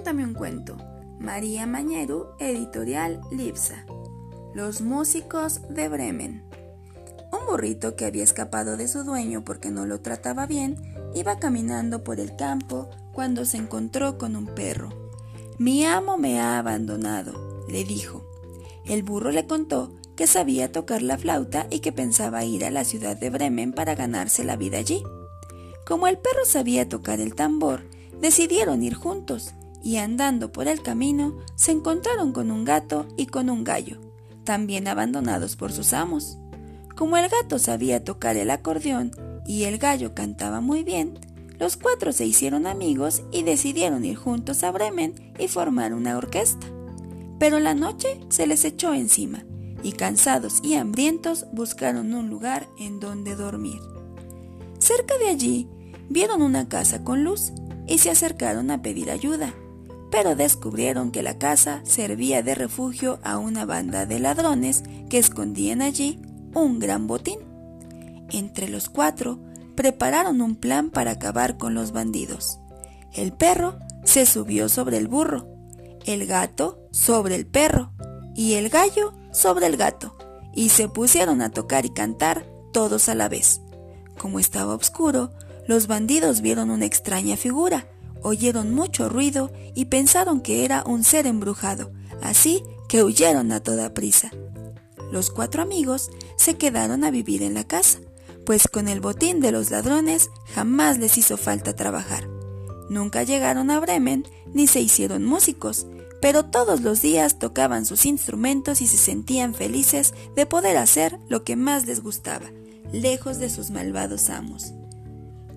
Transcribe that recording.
Cuéntame un cuento. María Mañeru, editorial Lipsa. Los músicos de Bremen. Un burrito que había escapado de su dueño porque no lo trataba bien, iba caminando por el campo cuando se encontró con un perro. Mi amo me ha abandonado, le dijo. El burro le contó que sabía tocar la flauta y que pensaba ir a la ciudad de Bremen para ganarse la vida allí. Como el perro sabía tocar el tambor, decidieron ir juntos y andando por el camino se encontraron con un gato y con un gallo, también abandonados por sus amos. Como el gato sabía tocar el acordeón y el gallo cantaba muy bien, los cuatro se hicieron amigos y decidieron ir juntos a Bremen y formar una orquesta. Pero la noche se les echó encima y cansados y hambrientos buscaron un lugar en donde dormir. Cerca de allí vieron una casa con luz y se acercaron a pedir ayuda, pero descubrieron que la casa servía de refugio a una banda de ladrones que escondían allí un gran botín. Entre los cuatro prepararon un plan para acabar con los bandidos. El perro se subió sobre el burro, el gato sobre el perro y el gallo sobre el gato, y se pusieron a tocar y cantar todos a la vez. Como estaba oscuro, los bandidos vieron una extraña figura, oyeron mucho ruido y pensaron que era un ser embrujado, así que huyeron a toda prisa. Los cuatro amigos se quedaron a vivir en la casa, pues con el botín de los ladrones jamás les hizo falta trabajar. Nunca llegaron a Bremen ni se hicieron músicos, pero todos los días tocaban sus instrumentos y se sentían felices de poder hacer lo que más les gustaba, lejos de sus malvados amos.